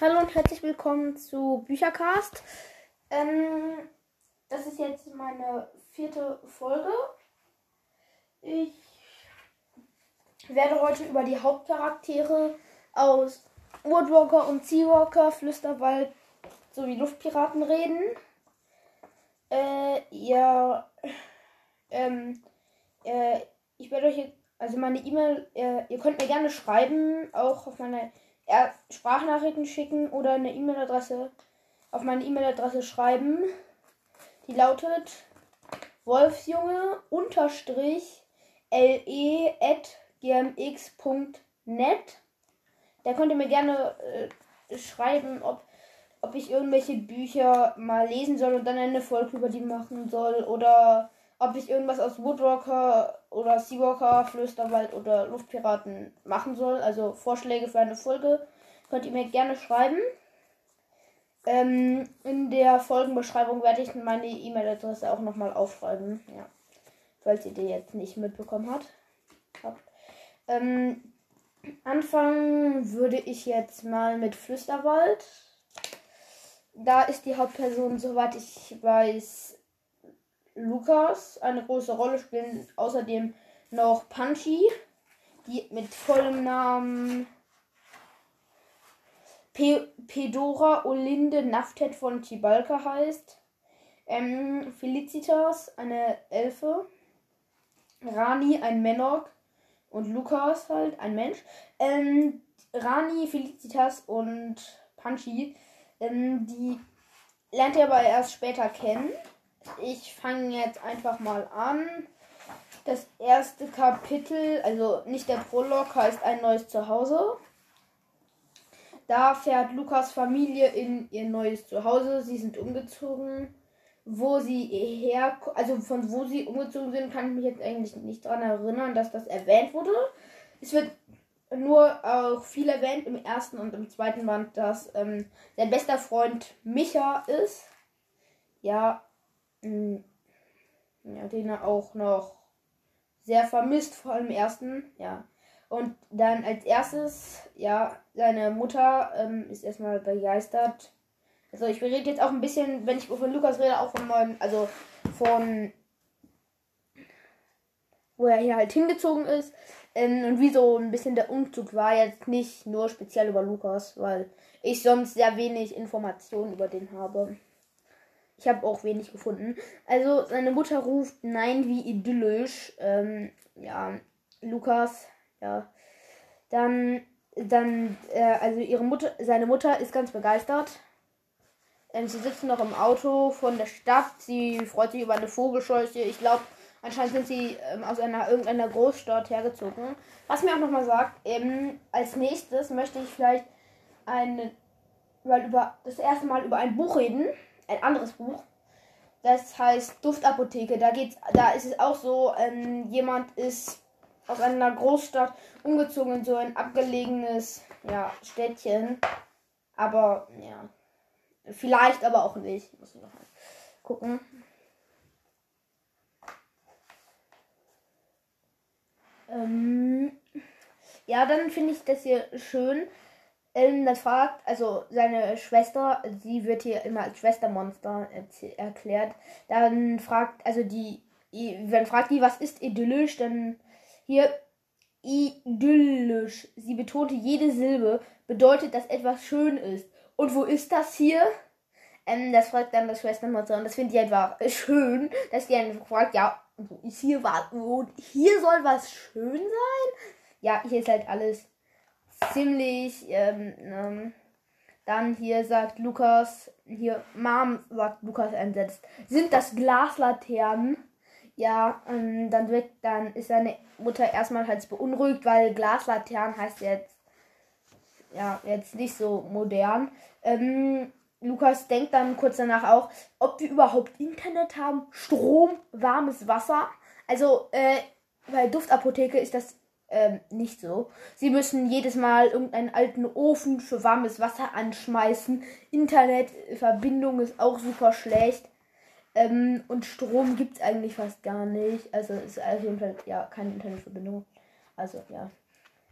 Hallo und herzlich willkommen zu Büchercast. Ähm, das ist jetzt meine vierte Folge. Ich werde heute über die Hauptcharaktere aus Woodwalker und Seawalker, Flüsterwald sowie Luftpiraten reden. Äh, ja, ähm, äh, ich werde euch jetzt, also meine E-Mail, äh, ihr könnt mir gerne schreiben, auch auf meine er Sprachnachrichten schicken oder eine E-Mail-Adresse auf meine E-Mail-Adresse schreiben. Die lautet wolfsjunge unterstrich le at. Da könnt ihr mir gerne äh, schreiben, ob, ob ich irgendwelche Bücher mal lesen soll und dann eine Folge über die machen soll oder ob ich irgendwas aus Woodwalker oder Seawalker, Flösterwald oder Luftpiraten machen soll. Also Vorschläge für eine Folge könnt ihr mir gerne schreiben. Ähm, in der Folgenbeschreibung werde ich meine E-Mail-Adresse auch nochmal aufschreiben. Ja. Falls ihr die jetzt nicht mitbekommen habt. Ähm, anfangen würde ich jetzt mal mit Flüsterwald. Da ist die Hauptperson, soweit ich weiß, Lukas eine große Rolle spielen. Außerdem noch Punchy, die mit vollem Namen Pe Pedora Olinde Naftet von Tibalka heißt. Ähm, Felicitas, eine Elfe. Rani, ein Menok. Und Lukas halt, ein Mensch. Ähm, Rani, Felicitas und Punchy, ähm, die lernt ihr aber erst später kennen ich fange jetzt einfach mal an. Das erste Kapitel, also nicht der Prolog, heißt ein neues Zuhause. Da fährt Lukas Familie in ihr neues Zuhause. Sie sind umgezogen. Wo sie her, also von wo sie umgezogen sind, kann ich mich jetzt eigentlich nicht daran erinnern, dass das erwähnt wurde. Es wird nur auch viel erwähnt im ersten und im zweiten Band, dass ähm, sein bester Freund Micha ist. Ja, ja, den er auch noch sehr vermisst, vor allem ersten, ja. Und dann als erstes, ja, seine Mutter ähm, ist erstmal begeistert. Also ich rede jetzt auch ein bisschen, wenn ich von Lukas rede, auch von neuen, also von wo er hier halt hingezogen ist. Ähm, und wie so ein bisschen der Umzug war jetzt nicht nur speziell über Lukas, weil ich sonst sehr wenig Informationen über den habe. Ich habe auch wenig gefunden. Also seine Mutter ruft Nein wie idyllisch. Ähm, ja, Lukas, ja. Dann, dann, äh, also ihre Mutter, seine Mutter ist ganz begeistert. Ähm, sie sitzen noch im Auto von der Stadt. Sie freut sich über eine Vogelscheuche. Ich glaube, anscheinend sind sie ähm, aus einer irgendeiner Großstadt hergezogen. Was mir auch nochmal sagt, ähm, als nächstes möchte ich vielleicht eine, weil über das erste Mal über ein Buch reden ein anderes Buch. Das heißt Duftapotheke. Da geht's, da ist es auch so, ähm, jemand ist aus einer Großstadt umgezogen in so ein abgelegenes ja, Städtchen. Aber ja. Vielleicht aber auch nicht. Muss ich noch gucken. Ähm, ja, dann finde ich das hier schön. Das fragt, also seine Schwester, sie wird hier immer als Schwestermonster erklärt. Dann fragt, also die, wenn fragt die, was ist idyllisch, dann hier idyllisch. Sie betonte jede Silbe, bedeutet, dass etwas schön ist. Und wo ist das hier? Ähm, das fragt dann das Schwestermonster und das finde ich einfach schön, dass die dann fragt, ja, wo ist hier was? Hier soll was schön sein? Ja, hier ist halt alles ziemlich. Ähm, ähm, dann hier sagt Lukas, hier Mom sagt Lukas entsetzt, sind das Glaslaternen? Ja, ähm, dann wird, dann ist seine Mutter erstmal halt beunruhigt, weil Glaslaternen heißt jetzt ja jetzt nicht so modern. Ähm, Lukas denkt dann kurz danach auch, ob wir überhaupt Internet haben, Strom, warmes Wasser. Also, äh, bei Duftapotheke ist das ähm, nicht so. Sie müssen jedes Mal irgendeinen alten Ofen für warmes Wasser anschmeißen. Internetverbindung ist auch super schlecht. Ähm, und Strom gibt es eigentlich fast gar nicht. Also ist auf jeden Fall ja keine Internetverbindung. Also ja.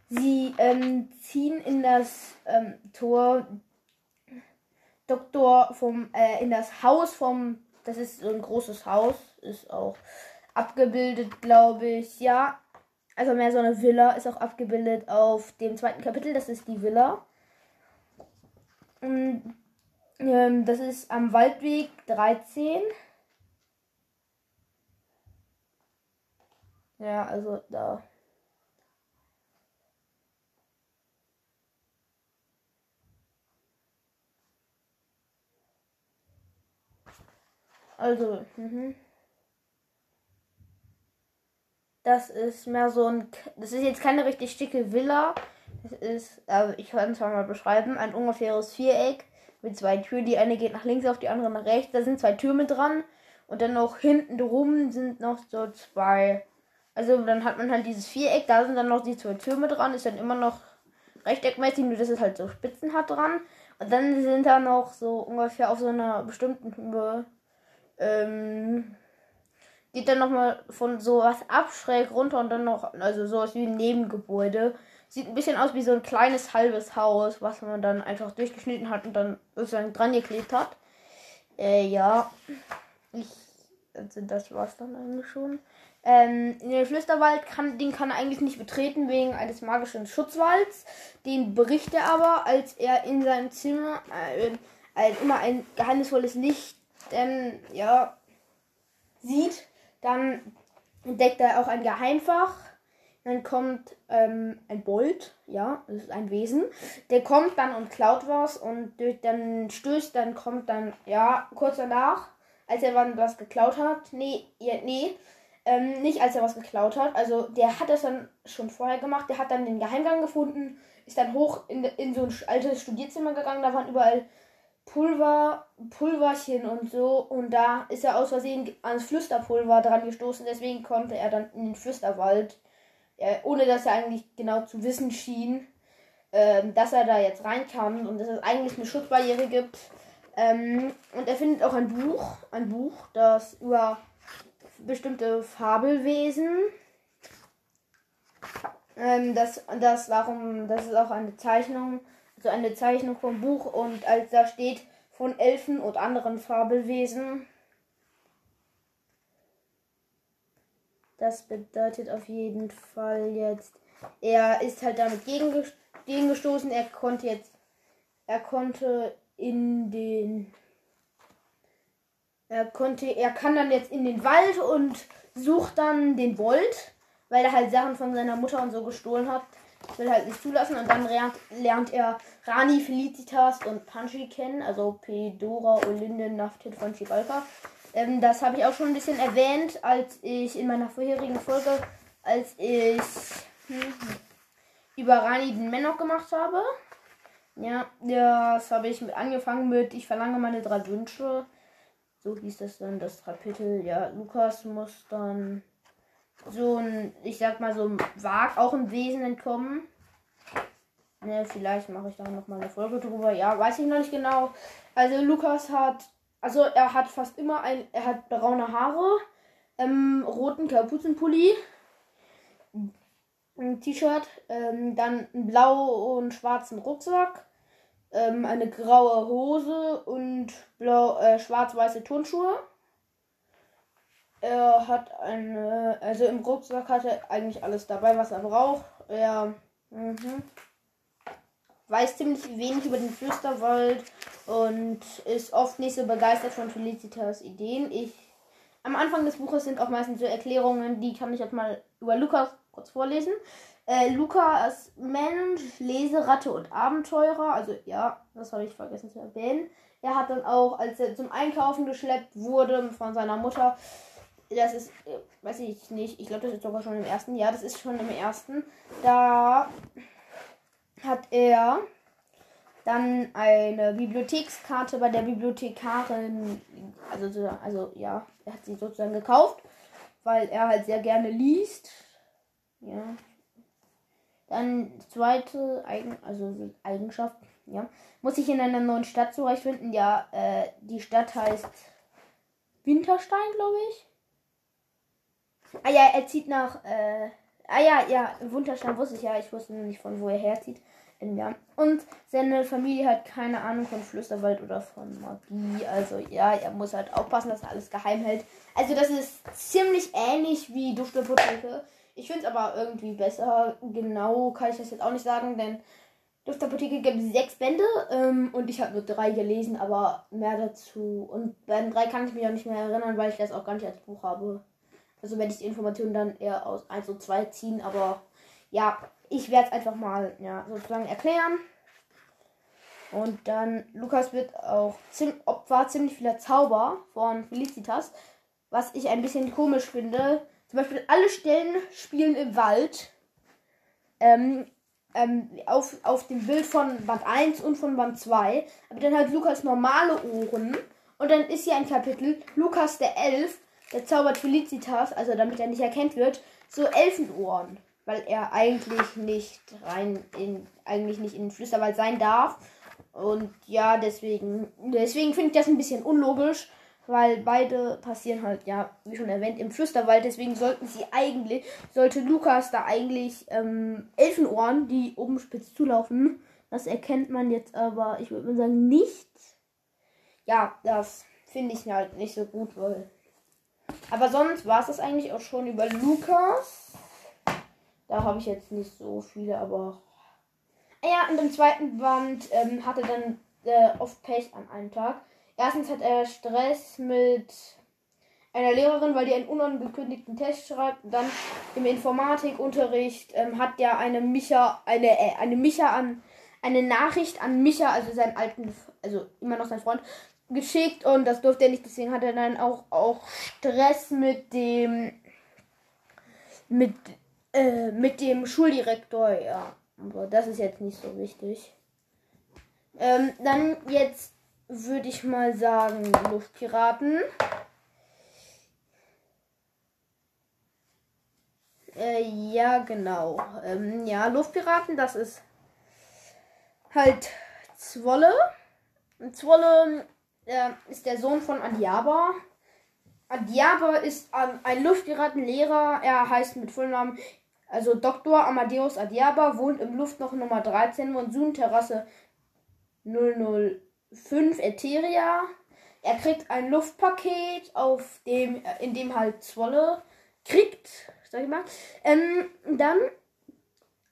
Sie ähm, ziehen in das ähm, Tor Doktor vom, äh, in das Haus vom, das ist so ein großes Haus, ist auch abgebildet, glaube ich, ja. Also mehr so eine Villa ist auch abgebildet auf dem zweiten Kapitel, das ist die Villa. Und, ähm, das ist am Waldweg 13. Ja, also da. Also, mhm. Das ist mehr so ein. Das ist jetzt keine richtig dicke Villa. Das ist, also ich kann es mal beschreiben, ein ungefähres Viereck mit zwei Türen. Die eine geht nach links auf, die andere nach rechts. Da sind zwei Türme dran. Und dann noch hinten drum sind noch so zwei. Also dann hat man halt dieses Viereck, da sind dann noch die zwei Türme dran, ist dann immer noch rechteckmäßig, nur dass es halt so Spitzen hat dran. Und dann sind da noch so ungefähr auf so einer bestimmten Höhe ähm, geht dann nochmal von sowas ab schräg runter und dann noch, also sowas wie ein Nebengebäude. Sieht ein bisschen aus wie so ein kleines halbes Haus, was man dann einfach durchgeschnitten hat und dann sozusagen dran geklebt hat. Äh, ja. Ich, also das war's dann eigentlich schon. Ähm, den Flüsterwald kann, den kann er eigentlich nicht betreten wegen eines magischen Schutzwalds. Den bricht er aber, als er in seinem Zimmer äh, äh, immer ein geheimnisvolles Licht ähm, ja, sieht, dann entdeckt er auch ein Geheimfach. Dann kommt ähm, ein Bolt, ja, das ist ein Wesen. Der kommt dann und klaut was und durch dann stößt, dann kommt dann, ja, kurz danach, als er was geklaut hat. Nee, nee, ähm, nicht als er was geklaut hat. Also der hat das dann schon vorher gemacht. Der hat dann den Geheimgang gefunden, ist dann hoch in, in so ein altes Studierzimmer gegangen. Da waren überall Pulver, Pulverchen und so. Und da ist er aus Versehen ans Flüsterpulver dran gestoßen. Deswegen konnte er dann in den Flüsterwald, äh, ohne dass er eigentlich genau zu wissen schien, äh, dass er da jetzt rein kann und dass es eigentlich eine Schutzbarriere gibt. Ähm, und er findet auch ein Buch, ein Buch, das über bestimmte Fabelwesen. Ähm, das, das, warum, das ist auch eine Zeichnung so eine Zeichnung vom Buch und als da steht von Elfen und anderen Fabelwesen. Das bedeutet auf jeden Fall jetzt, er ist halt damit gegengestoßen. Er konnte jetzt, er konnte in den, er konnte, er kann dann jetzt in den Wald und sucht dann den Bolt, weil er halt Sachen von seiner Mutter und so gestohlen hat will halt nicht zulassen und dann lernt, er Rani, Felicitas und Panchi kennen, also Pedora, Olinde, Naftit von Chibalka. Ähm, das habe ich auch schon ein bisschen erwähnt, als ich in meiner vorherigen Folge, als ich hm, über Rani den Menok gemacht habe. Ja, das habe ich mit angefangen mit Ich verlange meine drei Wünsche. So hieß das dann das Kapitel. Ja, Lukas muss dann so ein, ich sag mal, so ein Wag auch im Wesen entkommen. Ne, vielleicht mache ich da noch mal eine Folge drüber. Ja, weiß ich noch nicht genau. Also Lukas hat, also er hat fast immer ein, er hat braune Haare, ähm, roten Kapuzenpulli, ein T-Shirt, ähm, dann einen blau und schwarzen Rucksack, ähm, eine graue Hose und blau, äh, schwarz-weiße Turnschuhe. Er hat eine, also im Rucksack hat er eigentlich alles dabei, was er braucht. Er mhm, weiß ziemlich wenig über den Flüsterwald und ist oft nicht so begeistert von Felicitas Ideen. Ich, am Anfang des Buches sind auch meistens so Erklärungen, die kann ich jetzt mal über Lukas kurz vorlesen. Äh, Lukas Mensch, Leseratte und Abenteurer. Also ja, das habe ich vergessen zu erwähnen. Er hat dann auch, als er zum Einkaufen geschleppt wurde von seiner Mutter, das ist, äh, weiß ich nicht, ich glaube, das ist sogar schon im ersten. Ja, das ist schon im ersten. Da hat er dann eine Bibliothekskarte bei der Bibliothekarin, also, also ja, er hat sie sozusagen gekauft, weil er halt sehr gerne liest. Ja. Dann zweite Eigen, also Eigenschaft, ja. Muss ich in einer neuen Stadt zurechtfinden? Ja, äh, die Stadt heißt Winterstein, glaube ich. Ah ja, er zieht nach. Äh, ah ja, ja, Wunderstein wusste ich ja. Ich wusste nur nicht von wo er herzieht. Ja. Und seine Familie hat keine Ahnung von Flüsterwald oder von Magie. Also ja, er muss halt aufpassen, dass er alles geheim hält. Also das ist ziemlich ähnlich wie Duftapotheke. Ich finde es aber irgendwie besser. Genau kann ich das jetzt auch nicht sagen, denn Duftapotheke gibt es sechs Bände ähm, und ich habe nur drei gelesen, aber mehr dazu. Und bei den drei kann ich mich auch nicht mehr erinnern, weil ich das auch gar nicht als Buch habe. Also werde ich die Informationen dann eher aus 1 und 2 ziehen, aber ja, ich werde es einfach mal ja, sozusagen erklären. Und dann, Lukas wird auch ziem Opfer ziemlich vieler Zauber von Felicitas, was ich ein bisschen komisch finde. Zum Beispiel alle Stellen spielen im Wald. Ähm, ähm, auf, auf dem Bild von Band 1 und von Band 2. Aber dann halt Lukas normale Ohren. Und dann ist hier ein Kapitel, Lukas der Elf, der zaubert Felicitas, also damit er nicht erkennt wird, so Elfenohren weil er eigentlich nicht rein in eigentlich nicht in den Flüsterwald sein darf. Und ja, deswegen deswegen finde ich das ein bisschen unlogisch, weil beide passieren halt ja, wie schon erwähnt, im Flüsterwald. Deswegen sollten sie eigentlich sollte Lukas da eigentlich ähm, Elfenohren, die oben spitz zulaufen. Das erkennt man jetzt aber, ich würde mal sagen, nicht. Ja, das finde ich halt nicht so gut, weil. Aber sonst war es das eigentlich auch schon über Lukas. Da habe ich jetzt nicht so viele, aber. Ah ja, und im zweiten Band ähm, hatte dann äh, oft Pech an einem Tag. Erstens hat er Stress mit einer Lehrerin, weil die einen unangekündigten Test schreibt. Und dann im Informatikunterricht ähm, hat der eine Micha, eine, äh, eine Micha an, eine Nachricht an Micha, also seinen alten, also immer noch sein Freund, geschickt und das durfte er nicht. Deswegen hat er dann auch, auch Stress mit dem, mit äh, mit dem Schuldirektor, ja. Aber das ist jetzt nicht so wichtig. Ähm, dann jetzt würde ich mal sagen Luftpiraten. Äh, ja, genau. Ähm, ja, Luftpiraten, das ist halt Zwolle. Zwolle äh, ist der Sohn von Adiaba. Adiaba ist ähm, ein Luftpiratenlehrer. Er heißt mit Vollnamen also Dr. Amadeus Adiaba wohnt im Luftloch Nummer 13 Monsunterrasse 005 Etheria. Er kriegt ein Luftpaket, auf dem, in dem halt Zwolle kriegt, sag ich mal. Ähm, dann,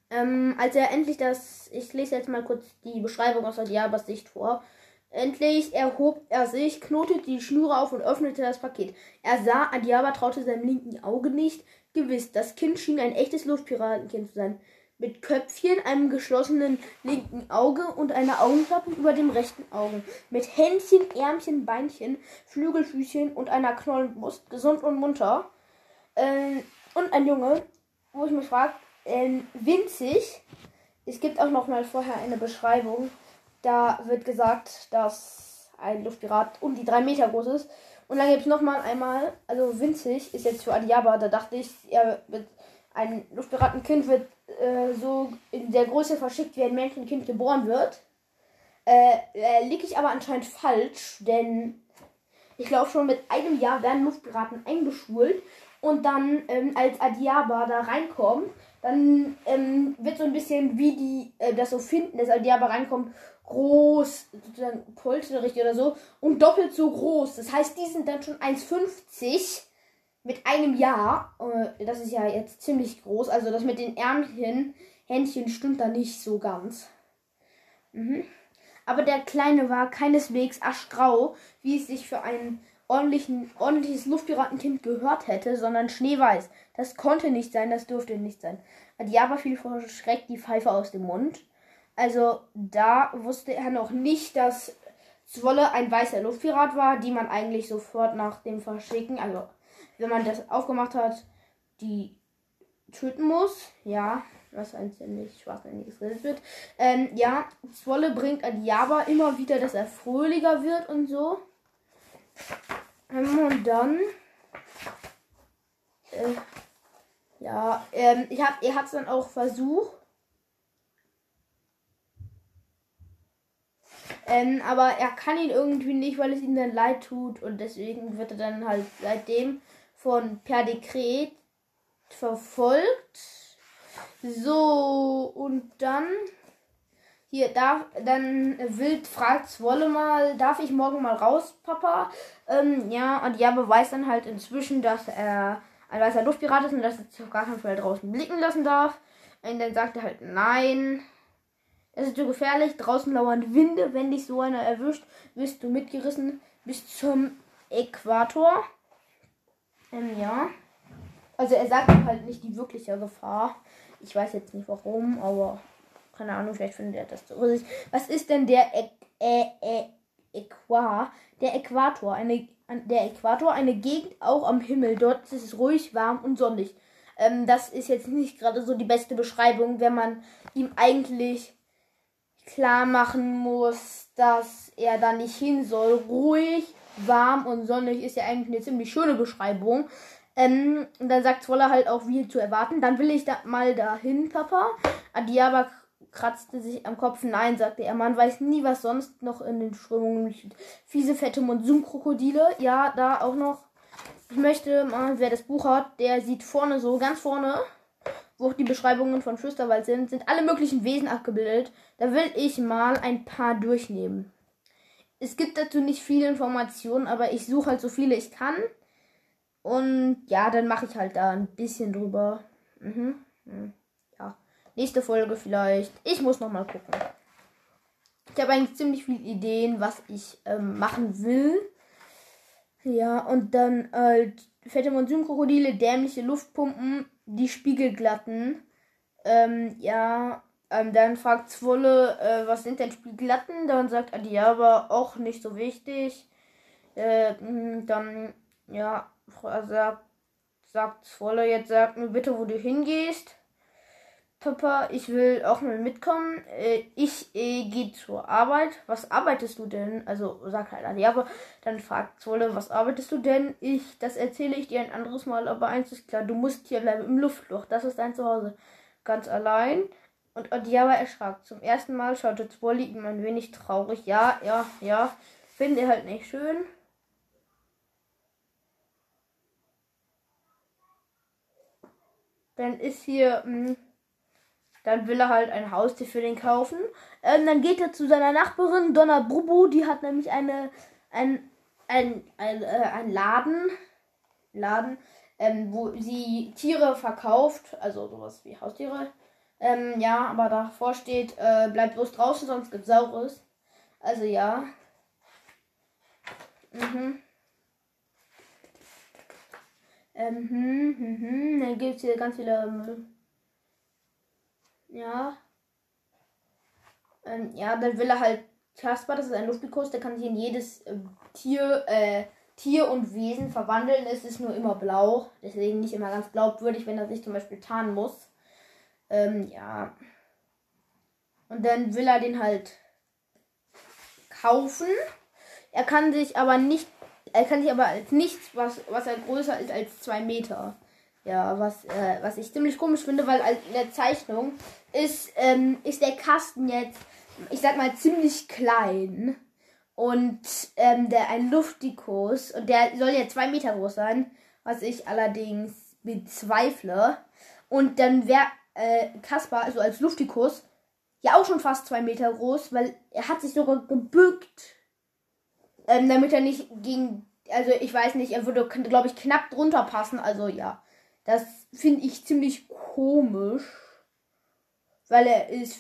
ähm, als er endlich das, ich lese jetzt mal kurz die Beschreibung aus Adiabas Sicht vor. Endlich erhob er sich, knotete die Schnüre auf und öffnete das Paket. Er sah, Adiaba traute seinem linken Auge nicht. Gewiss, das Kind schien ein echtes Luftpiratenkind zu sein. Mit Köpfchen, einem geschlossenen linken Auge und einer Augenklappe über dem rechten Auge. Mit Händchen, Ärmchen, Beinchen, Flügelfüßchen und einer Knollenbrust. Gesund und munter. Ähm, und ein Junge, wo ich mich frage, ähm, winzig. Es gibt auch noch mal vorher eine Beschreibung. Da wird gesagt, dass ein Luftpirat um die drei Meter groß ist. Und dann gibt es nochmal einmal, also winzig ist jetzt für Adiaba, da dachte ich, er wird, ein Luftpiratenkind wird äh, so in der Größe verschickt, wie ein Menschenkind geboren wird. Äh, äh, liege ich aber anscheinend falsch, denn ich glaube schon mit einem Jahr werden Luftpiraten eingeschult und dann ähm, als Adiaba da reinkommt, dann ähm, wird so ein bisschen wie die äh, das so finden, dass Adiaba reinkommt groß, sozusagen polterig oder so, und doppelt so groß. Das heißt, die sind dann schon 1,50 mit einem Jahr. Äh, das ist ja jetzt ziemlich groß. Also das mit den Ärmchen, Händchen stimmt da nicht so ganz. Mhm. Aber der Kleine war keineswegs aschgrau, wie es sich für ein ordentliches Luftpiratenkind gehört hätte, sondern schneeweiß. Das konnte nicht sein, das durfte nicht sein. Adiaba fiel vor Schreck die Pfeife aus dem Mund. Also da wusste er noch nicht, dass Zwolle ein weißer Luftpirat war, die man eigentlich sofort nach dem Verschicken, also wenn man das aufgemacht hat, die töten muss. Ja, was ein ziemlich schwachsinniges Redet wird. Ähm, ja, Zwolle bringt Adiaba immer wieder, dass er fröhlicher wird und so. Ähm, und dann. Äh, ja, ähm, ich hab, er hat es dann auch versucht Ähm, aber er kann ihn irgendwie nicht, weil es ihm dann leid tut. Und deswegen wird er dann halt seitdem von per Dekret verfolgt. So, und dann Hier, darf, dann Wild fragt Zwolle mal, darf ich morgen mal raus, Papa? Ähm, ja, und ja, beweist dann halt inzwischen, dass er ein weißer Luftpirat ist und dass er sich auf gar keinen Fall draußen blicken lassen darf. Und dann sagt er halt, nein, es ist zu gefährlich, draußen lauern Winde, wenn dich so einer erwischt, wirst du mitgerissen bis zum Äquator. Ähm, ja. Also er sagt halt nicht die wirkliche Gefahr. Ich weiß jetzt nicht warum, aber keine Ahnung, vielleicht findet er das so. Was ist denn der Ä Ä Ä Äquar? Der Äquator. Eine, der Äquator, eine Gegend auch am Himmel. Dort ist es ruhig, warm und sonnig. Ähm, das ist jetzt nicht gerade so die beste Beschreibung, wenn man ihm eigentlich klar machen muss, dass er da nicht hin soll. Ruhig, warm und sonnig ist ja eigentlich eine ziemlich schöne Beschreibung. Ähm, und dann sagt Zwoller halt auch, wie zu erwarten. Dann will ich da mal dahin, Papa. Adiaba kratzte sich am Kopf. Nein, sagte er. Man weiß nie, was sonst noch in den Strömungen liegt. Fiese, fette Monsunkrokodile. Ja, da auch noch. Ich möchte mal, wer das Buch hat, der sieht vorne so, ganz vorne, wo auch die Beschreibungen von Flüsterwald sind, sind alle möglichen Wesen abgebildet. Da will ich mal ein paar durchnehmen. Es gibt dazu nicht viele Informationen, aber ich suche halt so viele ich kann. Und ja, dann mache ich halt da ein bisschen drüber. Mhm. mhm. Nächste Folge vielleicht. Ich muss noch mal gucken. Ich habe eigentlich ziemlich viele Ideen, was ich ähm, machen will. Ja, und dann halt fette Monsunkrokodile, dämliche Luftpumpen, die Spiegelglatten. Ähm, ja, ähm, dann fragt Zwolle, äh, was sind denn Spiegelglatten? Dann sagt Adiaba, auch nicht so wichtig. Äh, hm, dann, ja, sagt, sagt Zwolle, jetzt sag mir bitte, wo du hingehst. Papa, ich will auch mal mitkommen. Äh, ich äh, gehe zur Arbeit. Was arbeitest du denn? Also sag halt ja, aber dann fragt Zolle, was arbeitest du denn? Ich, das erzähle ich dir ein anderes Mal, aber eins ist klar, du musst hier bleiben im Luftloch. Das ist dein Zuhause. Ganz allein. Und Odiaba erschrak. Zum ersten Mal schaute Zwolli ihm ein wenig traurig. Ja, ja, ja. Finde halt nicht schön. Dann ist hier. Mh, hm, dann will er halt ein Haustier für den kaufen. Ähm, dann geht er zu seiner Nachbarin Donna Brubu. Die hat nämlich eine, ein, ein, ein, äh, ein Laden, Laden ähm, wo sie Tiere verkauft. Also sowas wie Haustiere. Ähm, ja, aber davor steht, äh, bleibt bloß draußen, sonst gibt's Saures. Also ja. Mhm. Ähm, hm, hm, hm. Dann gibt es hier ganz viele ja. Ähm, ja, dann will er halt Kasper, das ist ein Luftgekost, der kann sich in jedes äh, Tier, äh, Tier und Wesen verwandeln. Es ist nur immer blau, deswegen nicht immer ganz glaubwürdig, wenn er sich zum Beispiel tarnen muss. Ähm, ja. Und dann will er den halt kaufen. Er kann sich aber nicht, er kann sich aber als nichts, was, was er größer ist als zwei Meter. Ja, was, äh, was ich ziemlich komisch finde, weil in der Zeichnung ist, ähm, ist der Kasten jetzt, ich sag mal, ziemlich klein. Und ähm, der ein Luftikus, und der soll ja zwei Meter groß sein, was ich allerdings bezweifle. Und dann wäre äh, Kaspar, also als Luftikus, ja auch schon fast zwei Meter groß, weil er hat sich sogar gebückt, ähm, damit er nicht gegen, also ich weiß nicht, er würde, glaube ich, knapp drunter passen. Also ja. Das finde ich ziemlich komisch, weil er ist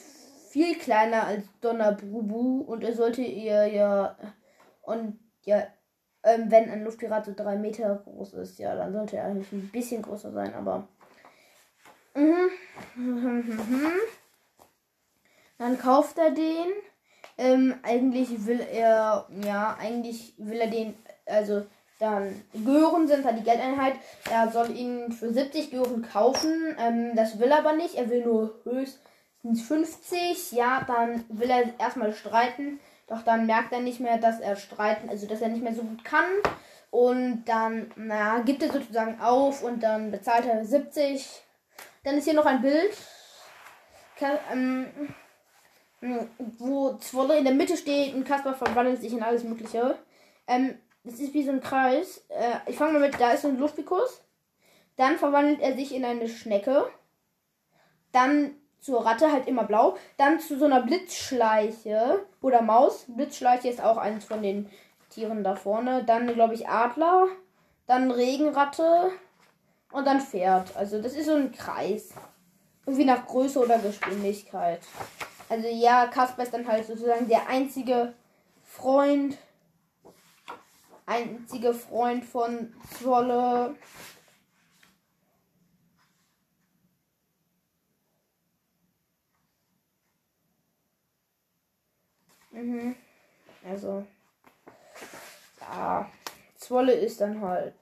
viel kleiner als Donnerbrubu und er sollte ihr ja und ja, ähm, wenn ein Luftpirat so drei Meter groß ist, ja, dann sollte er eigentlich ein bisschen größer sein, aber mhm. dann kauft er den. Ähm, eigentlich will er, ja, eigentlich will er den, also dann Gören sind da die Geldeinheit. Er soll ihn für 70 Gören kaufen. Ähm, das will er aber nicht. Er will nur höchstens 50. Ja, dann will er erstmal streiten. Doch dann merkt er nicht mehr, dass er streiten, also dass er nicht mehr so gut kann. Und dann, na, gibt er sozusagen auf und dann bezahlt er 70. Dann ist hier noch ein Bild. Ähm, wo Zwolle in der Mitte steht und Kasper verwandelt sich in alles Mögliche. Ähm, das ist wie so ein Kreis. Äh, ich fange mal mit, da ist ein Luftpikus. Dann verwandelt er sich in eine Schnecke. Dann zur Ratte halt immer blau. Dann zu so einer Blitzschleiche oder Maus. Blitzschleiche ist auch eins von den Tieren da vorne. Dann, glaube ich, Adler. Dann Regenratte. Und dann Pferd. Also das ist so ein Kreis. Irgendwie nach Größe oder Geschwindigkeit. Also ja, Kasper ist dann halt sozusagen der einzige Freund. Einzige Freund von Zwolle. Mhm. Also. Ja. Zwolle ist dann halt.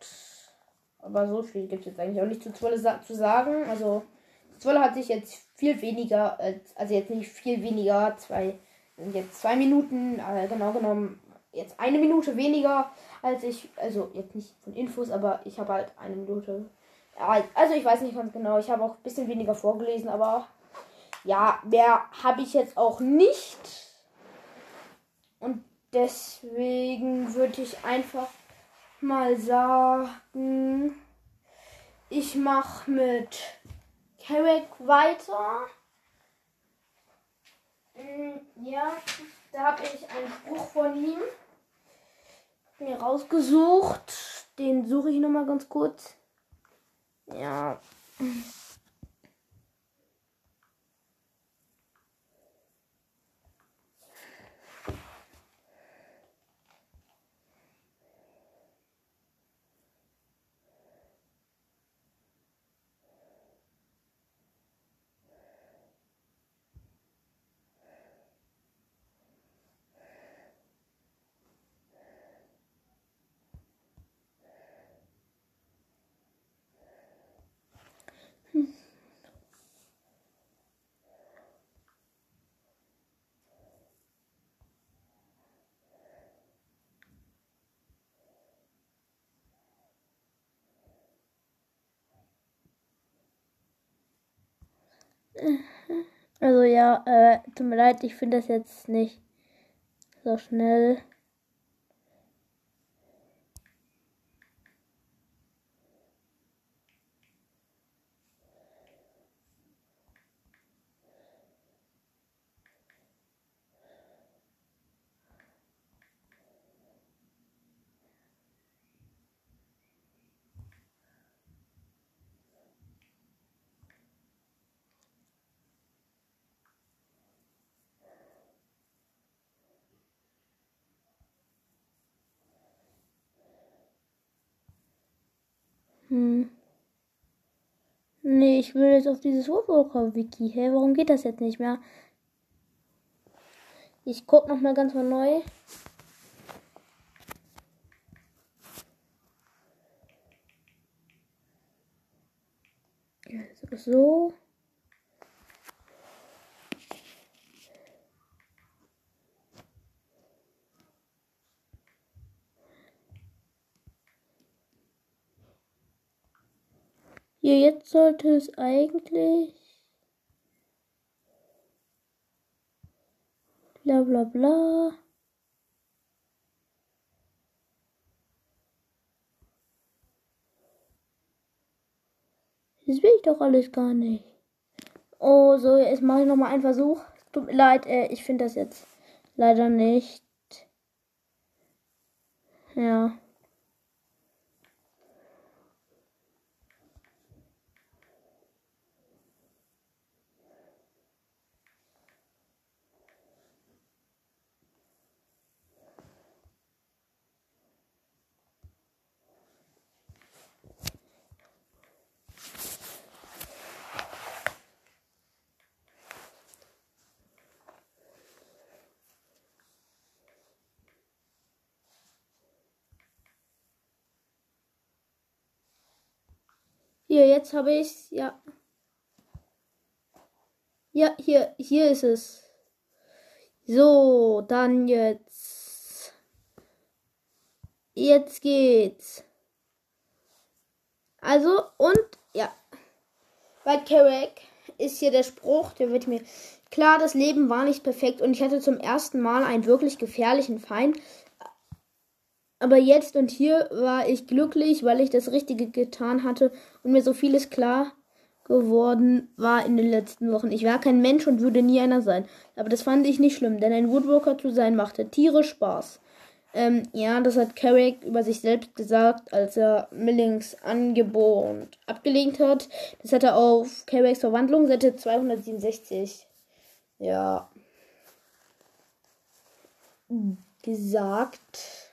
Aber so viel gibt es jetzt eigentlich auch nicht zu Zwolle sa zu sagen. Also. Zwolle hat sich jetzt viel weniger, also jetzt nicht viel weniger, zwei, jetzt zwei Minuten, äh, genau genommen, jetzt eine Minute weniger als ich, also jetzt nicht von Infos, aber ich habe halt eine Minute. Also ich weiß nicht ganz genau, ich habe auch ein bisschen weniger vorgelesen, aber ja, mehr habe ich jetzt auch nicht. Und deswegen würde ich einfach mal sagen, ich mache mit Carrick weiter. Mm, ja, da habe ich einen Spruch von ihm mir rausgesucht. Den suche ich nochmal ganz kurz. Ja. Also ja, äh, tut mir leid, ich finde das jetzt nicht so schnell. Hm. Nee, ich will jetzt auf dieses Woodwalker-Wiki. Hä, warum geht das jetzt nicht mehr? Ich guck noch mal ganz mal neu. So. Hier, jetzt sollte es eigentlich. Bla bla bla. Das will ich doch alles gar nicht. Oh, so, jetzt mache ich nochmal einen Versuch. Tut mir leid, äh, ich finde das jetzt leider nicht. Ja. Hier, jetzt habe ich ja. Ja, hier, hier ist es. So, dann jetzt. Jetzt geht's. Also, und ja. Bei Carrick ist hier der Spruch, der wird mir klar, das Leben war nicht perfekt und ich hatte zum ersten Mal einen wirklich gefährlichen Feind, aber jetzt und hier war ich glücklich, weil ich das Richtige getan hatte und mir so vieles klar geworden war in den letzten Wochen. Ich war kein Mensch und würde nie einer sein. Aber das fand ich nicht schlimm, denn ein Woodwalker zu sein machte tierisch Spaß. Ähm, ja, das hat Carrick über sich selbst gesagt, als er Millings Angebot abgelehnt hat. Das hat er auf Carricks Verwandlung, Seite 267. Ja. Gesagt.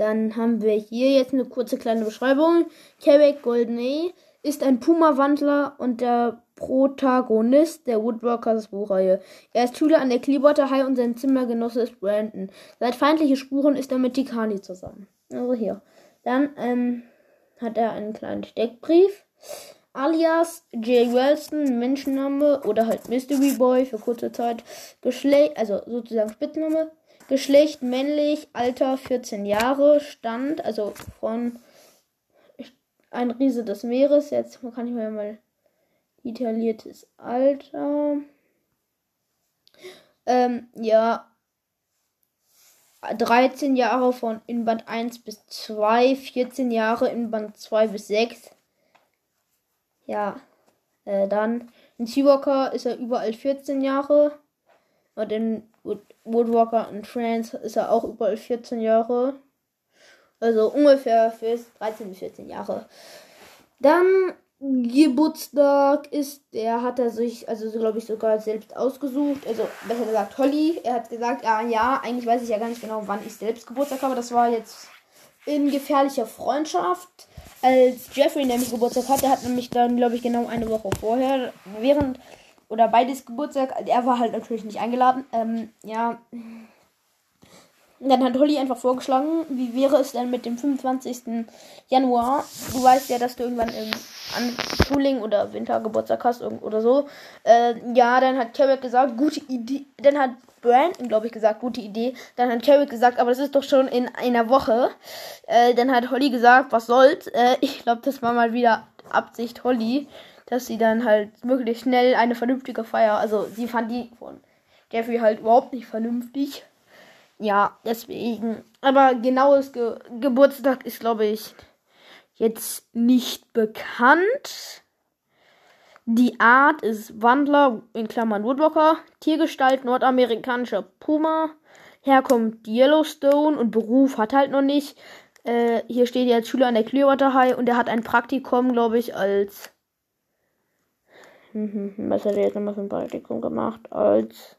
Dann haben wir hier jetzt eine kurze kleine Beschreibung. Carrick Goldney ist ein Puma-Wandler und der Protagonist der Woodworkers Buchreihe. Er ist Schüler an der Clearwater High und sein Zimmergenosse ist Brandon. Seit feindliche Spuren ist er mit Tikani zusammen. Also hier. Dann ähm, hat er einen kleinen Steckbrief. Alias Jay Wilson, Menschenname oder halt Mystery Boy für kurze Zeit. Geschlecht, also sozusagen Spitzname. Geschlecht männlich, Alter 14 Jahre, Stand, also von ein Riese des Meeres. Jetzt kann ich mir mal Detailliertes Alter. Ähm, ja. 13 Jahre von in Band 1 bis 2, 14 Jahre in Band 2 bis 6. Ja. Äh, dann in Seawalker ist er überall 14 Jahre. Und in Woodwalker und Trance ist er auch überall 14 Jahre. Also ungefähr für 13 bis 14 Jahre. Dann Geburtstag ist, der hat er sich, also so glaube ich sogar selbst ausgesucht. Also besser gesagt Holly. Er hat gesagt, ja, ja, eigentlich weiß ich ja gar nicht genau, wann ich selbst Geburtstag habe. Das war jetzt in gefährlicher Freundschaft. Als Jeffrey nämlich Geburtstag hatte, hat nämlich dann, glaube ich, genau eine Woche vorher, während oder beides Geburtstag, er war halt natürlich nicht eingeladen. Ähm, ja, dann hat Holly einfach vorgeschlagen, wie wäre es denn mit dem 25. Januar? Du weißt ja, dass du irgendwann im Frühling oder Winter Geburtstag hast oder so. Äh, ja, dann hat Carrick gesagt, gute Idee. Dann hat Brandon, glaube ich, gesagt, gute Idee. Dann hat Carrick gesagt, aber das ist doch schon in einer Woche. Äh, dann hat Holly gesagt, was soll's. Äh, ich glaube, das war mal wieder Absicht Holly, dass sie dann halt wirklich schnell eine vernünftige Feier, also sie fand die von Jeffrey halt überhaupt nicht vernünftig. Ja, deswegen. Aber genaues Ge Geburtstag ist, glaube ich, jetzt nicht bekannt. Die Art ist Wandler, in Klammern Woodwalker. Tiergestalt nordamerikanischer Puma. Herkunft Yellowstone und Beruf hat halt noch nicht. Äh, hier steht jetzt Schüler an der Clearwater High und er hat ein Praktikum, glaube ich, als. Was hat er jetzt nochmal für ein Praktikum gemacht? Als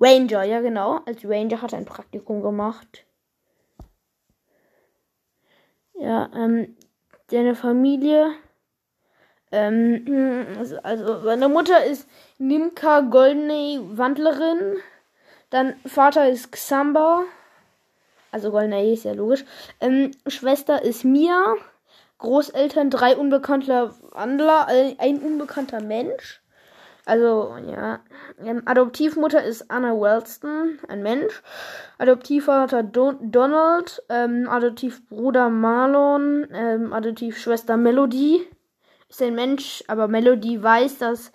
Ranger, ja genau. Als Ranger hat er ein Praktikum gemacht. Ja, ähm, seine Familie. Ähm, also, also seine Mutter ist Nimka Goldene Wandlerin. Dann Vater ist Xamba. Also Goldene ist ja logisch. Ähm, Schwester ist Mia. Großeltern drei unbekannter Wandler, ein unbekannter Mensch. Also, ja. Ähm, Adoptivmutter ist Anna Wellston, ein Mensch. Adoptivvater Don Donald. Ähm, Adoptivbruder Marlon. Ähm, Adoptivschwester Melody. Ist ein Mensch, aber Melody weiß, dass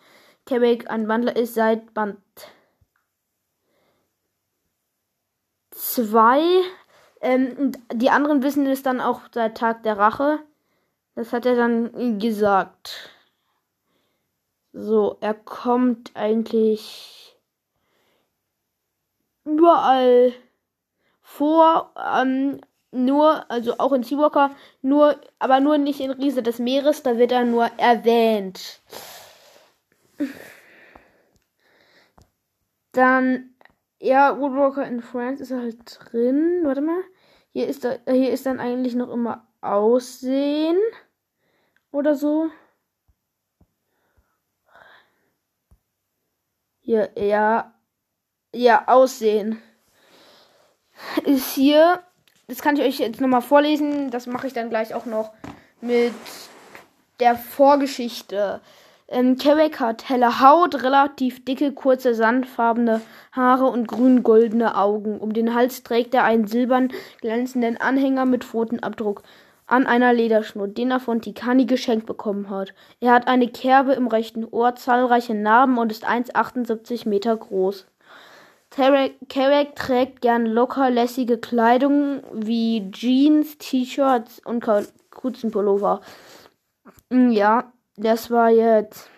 Quebec ein Wandler ist seit Band 2. Ähm, die anderen wissen es dann auch seit Tag der Rache. Das hat er dann gesagt. So, er kommt eigentlich überall vor, ähm, nur, also auch in Seawalker, nur, aber nur nicht in Riese des Meeres, da wird er nur erwähnt. Dann, ja, Woodwalker in France ist er halt drin. Warte mal. Hier ist, er, hier ist dann eigentlich noch immer Aussehen oder so. Hier, ja. Ja, Aussehen. Ist hier. Das kann ich euch jetzt nochmal vorlesen. Das mache ich dann gleich auch noch mit der Vorgeschichte. Ähm, Quebec hat helle Haut, relativ dicke, kurze, sandfarbene Haare und grün-goldene Augen. Um den Hals trägt er einen silbern glänzenden Anhänger mit Pfotenabdruck an einer Lederschnur, den er von Tikani geschenkt bekommen hat. Er hat eine Kerbe im rechten Ohr, zahlreiche Narben und ist 1,78 Meter groß. Carrack trägt gern locker lässige Kleidung wie Jeans, T-Shirts und Kapuzenpullover. Mm, ja, das war jetzt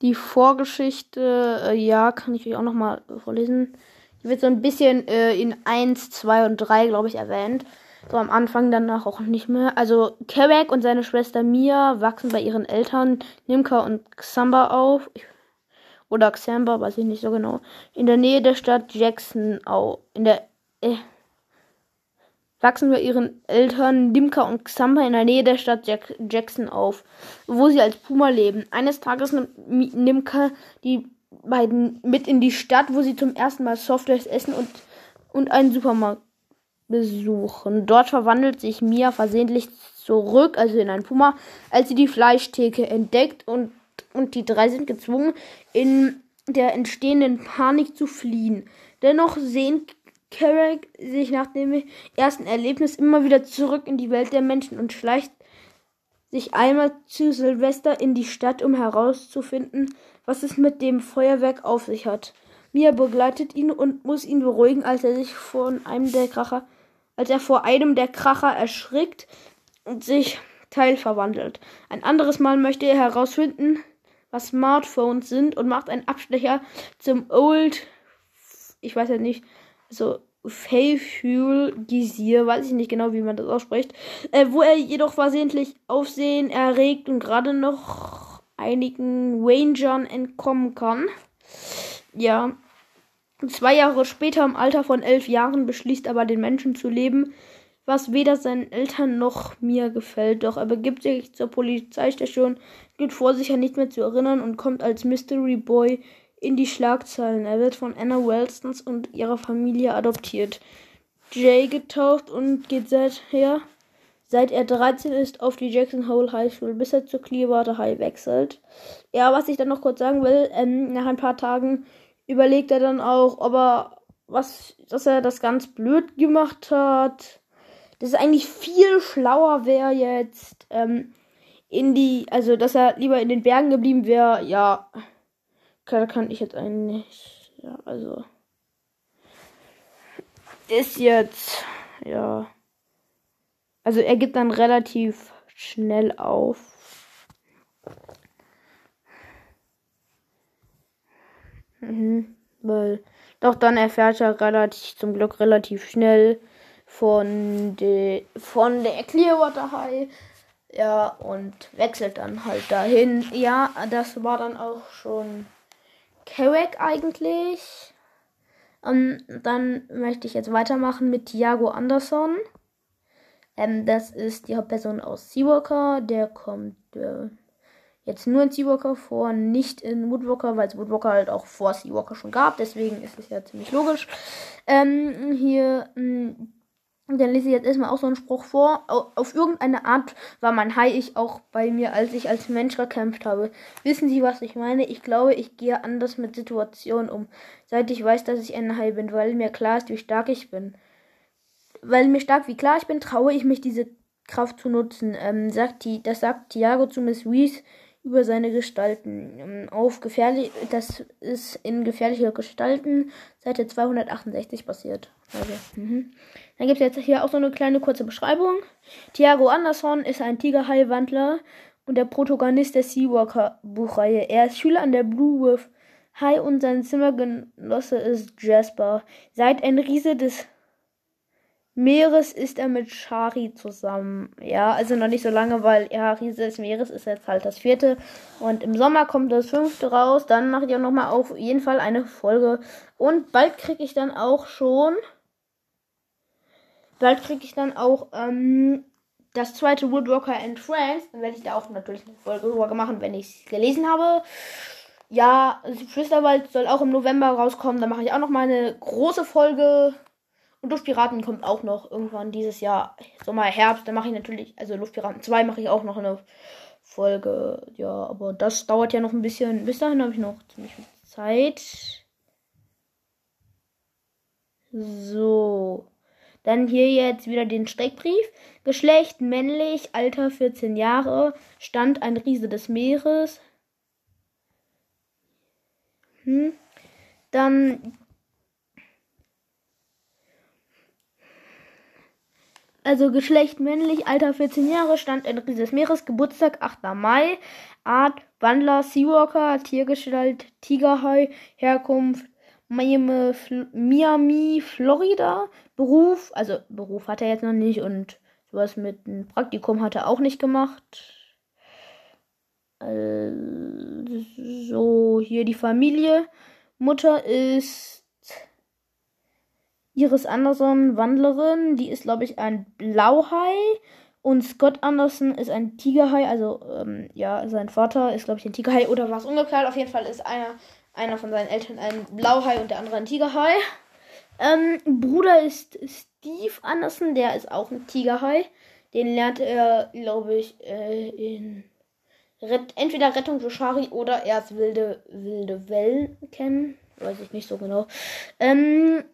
die Vorgeschichte. Äh, ja, kann ich euch auch nochmal vorlesen. Die wird so ein bisschen äh, in 1, 2 und 3, glaube ich, erwähnt. So am Anfang danach auch nicht mehr. Also Kerek und seine Schwester Mia wachsen bei ihren Eltern Nimka und Xamba auf. Oder Xamba, weiß ich nicht so genau. In der Nähe der Stadt Jackson auf. In der äh, wachsen bei ihren Eltern Nimka und Xamba in der Nähe der Stadt Jack Jackson auf, wo sie als Puma leben. Eines Tages nimmt Nimka die beiden mit in die Stadt, wo sie zum ersten Mal Softwares essen und, und einen Supermarkt besuchen. Dort verwandelt sich Mia versehentlich zurück, also in einen Puma, als sie die Fleischtheke entdeckt und, und die drei sind gezwungen, in der entstehenden Panik zu fliehen. Dennoch sehen Carrick sich nach dem ersten Erlebnis immer wieder zurück in die Welt der Menschen und schleicht sich einmal zu Silvester in die Stadt, um herauszufinden, was es mit dem Feuerwerk auf sich hat. Mia begleitet ihn und muss ihn beruhigen, als er sich von einem der Kracher, als er vor einem der Kracher erschrickt und sich teilverwandelt. Ein anderes Mal möchte er herausfinden, was Smartphones sind und macht einen Abstecher zum Old, ich weiß ja nicht, also Fayfuel Gizir, weiß ich nicht genau, wie man das ausspricht, äh, wo er jedoch versehentlich Aufsehen erregt und gerade noch einigen Rangern entkommen kann. Ja. Zwei Jahre später, im Alter von elf Jahren, beschließt aber den Menschen zu leben, was weder seinen Eltern noch mir gefällt. Doch er begibt sich zur Polizeistation, geht vor, sich ja nicht mehr zu erinnern und kommt als Mystery Boy in die Schlagzeilen. Er wird von Anna Wellstons und ihrer Familie adoptiert. Jay getauft und geht seither, seit er 13 ist, auf die Jackson Hole High School, bis er zur Clearwater High wechselt. Ja, was ich dann noch kurz sagen will, ähm, nach ein paar Tagen überlegt er dann auch, ob er was, dass er das ganz blöd gemacht hat. Dass es eigentlich viel schlauer wäre jetzt ähm, in die, also dass er lieber in den Bergen geblieben wäre. Ja, kann, kann ich jetzt eigentlich. Ja, also. Ist jetzt. Ja. Also er gibt dann relativ schnell auf. Mhm, weil. Doch dann erfährt er relativ, zum Glück relativ schnell von, de, von der Clearwater High. Ja, und wechselt dann halt dahin. Ja, das war dann auch schon Carrick eigentlich. Ähm, dann möchte ich jetzt weitermachen mit Thiago Anderson. Ähm, das ist die Hauptperson aus Seawalker. Der kommt äh, jetzt nur in Seawalker vor, nicht in Woodwalker, weil es Woodwalker halt auch vor Seawalker schon gab. Deswegen ist es ja ziemlich logisch. Ähm, hier mh, hm, dann lese ich jetzt erstmal auch so einen Spruch vor. Auf irgendeine Art war mein Hai ich auch bei mir, als ich als Mensch gekämpft habe. Wissen Sie, was ich meine? Ich glaube, ich gehe anders mit Situationen um, seit ich weiß, dass ich ein Hai bin, weil mir klar ist, wie stark ich bin. Weil mir stark wie klar ich bin, traue ich mich, diese Kraft zu nutzen. Ähm, sagt die, das sagt Thiago zu Miss Reese über seine Gestalten. Ähm, auf gefährlich, das ist in gefährliche Gestalten Seite 268 passiert. Also, mhm. Dann gibt es jetzt hier auch so eine kleine kurze Beschreibung. Thiago Anderson ist ein Tigerhai-Wandler und der Protagonist der Seawalker-Buchreihe. Er ist Schüler an der Blue Wolf High und sein Zimmergenosse ist Jasper. Seit ein Riese des Meeres ist er mit Shari zusammen. Ja, also noch nicht so lange, weil ja, Riese des Meeres ist jetzt halt das vierte. Und im Sommer kommt das fünfte raus. Dann mache ich auch nochmal auf jeden Fall eine Folge. Und bald kriege ich dann auch schon. Bald kriege ich dann auch ähm, das zweite Woodwalker and Friends. Dann werde ich da auch natürlich eine Folge drüber machen, wenn ich es gelesen habe. Ja, Flüsterwald soll auch im November rauskommen. Da mache ich auch noch mal eine große Folge und Luftpiraten kommt auch noch irgendwann dieses Jahr, Sommer, Herbst. Da mache ich natürlich, also Luftpiraten 2 mache ich auch noch eine Folge. Ja, aber das dauert ja noch ein bisschen. Bis dahin habe ich noch ziemlich viel Zeit. So. Dann hier jetzt wieder den Steckbrief. Geschlecht männlich, Alter 14 Jahre, Stand ein Riese des Meeres. Hm. Dann also Geschlecht männlich, Alter 14 Jahre, Stand in des Meeres, Geburtstag 8. Mai, Art Wandler, Seawalker, Tiergestalt Tigerhai, Herkunft Miami, Miami, Florida, Beruf, also Beruf hat er jetzt noch nicht und sowas mit einem Praktikum hat er auch nicht gemacht. Also hier die Familie. Mutter ist Iris Anderson, Wandlerin. Die ist, glaube ich, ein Blauhai. Und Scott Anderson ist ein Tigerhai. Also, ähm, ja, sein Vater ist, glaube ich, ein Tigerhai oder was ungeklärt. Auf jeden Fall ist einer, einer von seinen Eltern ein Blauhai und der andere ein Tigerhai. Ähm, Bruder ist Steve Anderson, der ist auch ein Tigerhai. Den lernt er, glaube ich, äh, in Ret entweder Rettung für Shari oder erst wilde, wilde Wellen kennen. Weiß ich nicht so genau. Ähm,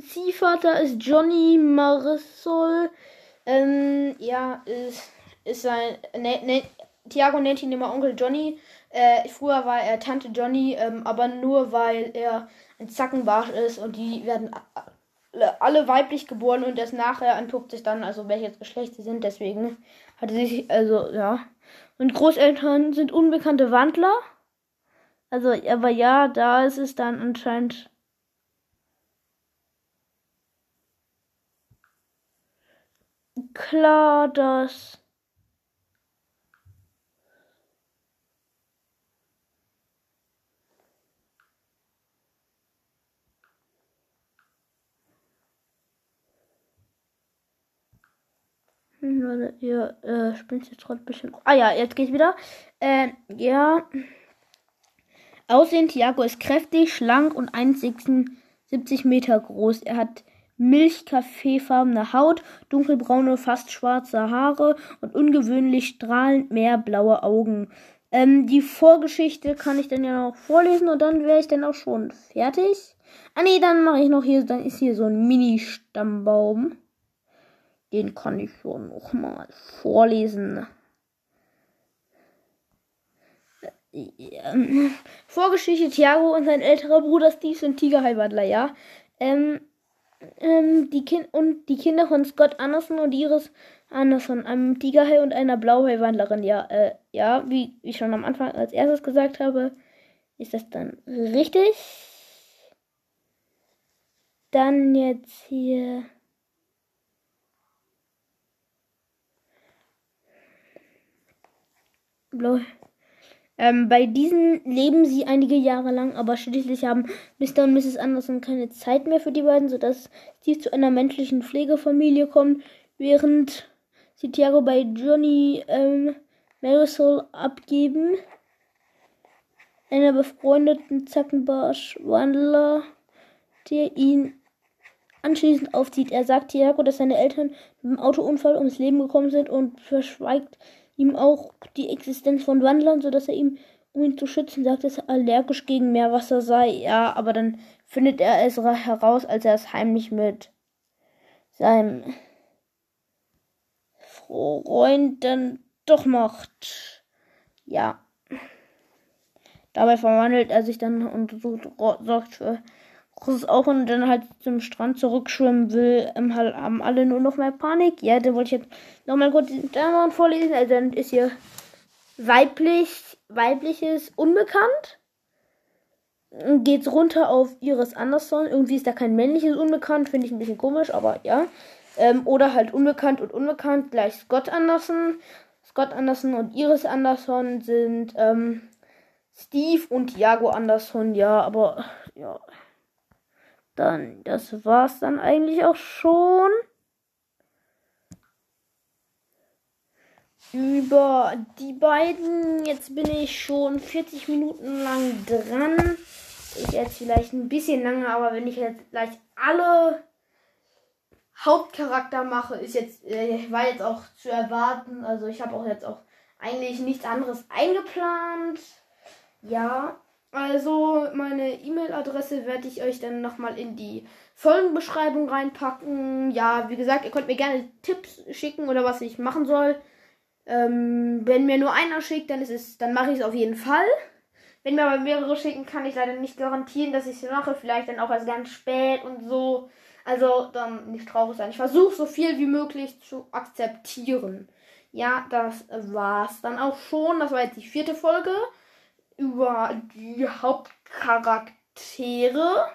Ziehvater ist Johnny Marisol. Ähm, ja, ist, ist sein. Ne, ne, Tiago nennt ihn immer Onkel Johnny. Äh, früher war er Tante Johnny, ähm, aber nur weil er ein Zackenbarsch ist und die werden alle, alle weiblich geboren und erst nachher entpuppt sich dann, also welches Geschlecht sie sind. Deswegen hat er sich, also ja. Und Großeltern sind unbekannte Wandler. Also, aber ja, da ist es dann anscheinend. Klar, dass. Warte, ihr äh, spinnt jetzt gerade ein bisschen. Ah ja, jetzt geht's wieder. Äh, ja. Aussehen, Tiago ist kräftig, schlank und 1,76 Meter groß. Er hat milchkaffeefarbene Haut, dunkelbraune, fast schwarze Haare und ungewöhnlich strahlend meerblaue Augen. Ähm, die Vorgeschichte kann ich dann ja noch vorlesen und dann wäre ich dann auch schon fertig. Ah nee, dann mache ich noch hier, dann ist hier so ein Mini-Stammbaum. Den kann ich schon noch mal vorlesen. Ähm, Vorgeschichte Thiago und sein älterer Bruder Steve sind Tigerheilwandler, ja. Ähm, ähm, die kind und die Kinder von Scott Anderson und Iris Anderson, einem Tigerhai und einer Blauhaiwandlerin, ja. Äh, ja, wie ich schon am Anfang als erstes gesagt habe, ist das dann richtig. Dann jetzt hier. Ähm, bei diesen leben sie einige Jahre lang, aber schließlich haben Mr. und Mrs. Anderson keine Zeit mehr für die beiden, sodass sie zu einer menschlichen Pflegefamilie kommen, während sie Tiago bei Johnny ähm, Marisol abgeben, einer befreundeten Zackenbarsch-Wandler, der ihn anschließend aufzieht. Er sagt Tiago, dass seine Eltern beim Autounfall ums Leben gekommen sind und verschweigt ihm auch die Existenz von Wandlern, sodass er ihm, um ihn zu schützen, sagt, dass er allergisch gegen Meerwasser sei. Ja, aber dann findet er es heraus, als er es heimlich mit seinem Freund dann doch macht. Ja. Dabei verwandelt er sich dann und sorgt für großes auch und dann halt zum Strand zurückschwimmen will, ähm, halt, haben alle nur noch mehr Panik. Ja, da wollte ich jetzt nochmal kurz den Namen vorlesen. Also dann ist hier weiblich, weibliches unbekannt. Geht's runter auf Iris Anderson. Irgendwie ist da kein männliches unbekannt, finde ich ein bisschen komisch, aber ja. Ähm, oder halt unbekannt und unbekannt gleich Scott Anderson. Scott Anderson und Iris Anderson sind ähm, Steve und Thiago Anderson, ja, aber ja dann, das war's dann eigentlich auch schon. Über die beiden, jetzt bin ich schon 40 Minuten lang dran. Ich jetzt vielleicht ein bisschen länger, aber wenn ich jetzt gleich alle Hauptcharakter mache, ist jetzt, äh, war jetzt auch zu erwarten. Also ich habe auch jetzt auch eigentlich nichts anderes eingeplant. Ja, also meine E-Mail-Adresse werde ich euch dann nochmal in die Folgenbeschreibung reinpacken. Ja, wie gesagt, ihr könnt mir gerne Tipps schicken oder was ich machen soll. Ähm, wenn mir nur einer schickt, dann ist es, dann mache ich es auf jeden Fall. Wenn mir aber mehrere schicken, kann ich leider nicht garantieren, dass ich es mache. Vielleicht dann auch erst ganz spät und so. Also dann nicht traurig sein. Ich versuche so viel wie möglich zu akzeptieren. Ja, das war's dann auch schon. Das war jetzt die vierte Folge über die Hauptcharaktere.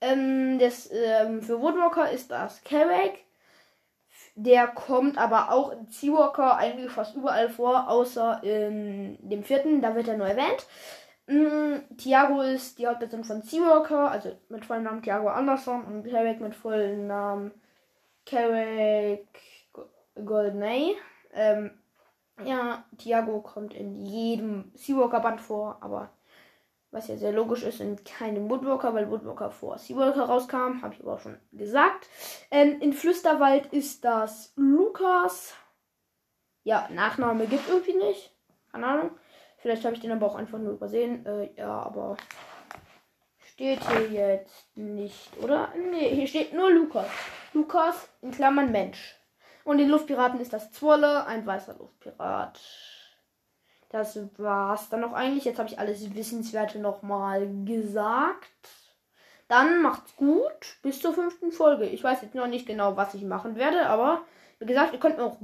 Ähm, das, ähm, für Woodwalker ist das Carrack. Der kommt aber auch in Seawalker eigentlich fast überall vor, außer in dem vierten, da wird er nur erwähnt. Mm, Tiago ist die Hauptperson von Seawalker, also mit vollen Namen Tiago Anderson und Carrack mit vollen Namen Carrack Goldenay. Ähm, ja, Tiago kommt in jedem Seawalker-Band vor, aber was ja sehr logisch ist, in keinem Woodwalker, weil Woodwalker vor Seawalker rauskam, habe ich aber auch schon gesagt. Ähm, in Flüsterwald ist das Lukas. Ja, Nachname gibt irgendwie nicht. Keine Ahnung. Vielleicht habe ich den aber auch einfach nur übersehen. Äh, ja, aber steht hier jetzt nicht, oder? Nee, hier steht nur Lukas. Lukas in Klammern Mensch. Und in Luftpiraten ist das Zwolle, ein weißer Luftpirat. Das war's dann noch eigentlich. Jetzt habe ich alles Wissenswerte nochmal gesagt. Dann macht's gut. Bis zur fünften Folge. Ich weiß jetzt noch nicht genau, was ich machen werde, aber wie gesagt, ihr könnt mir auch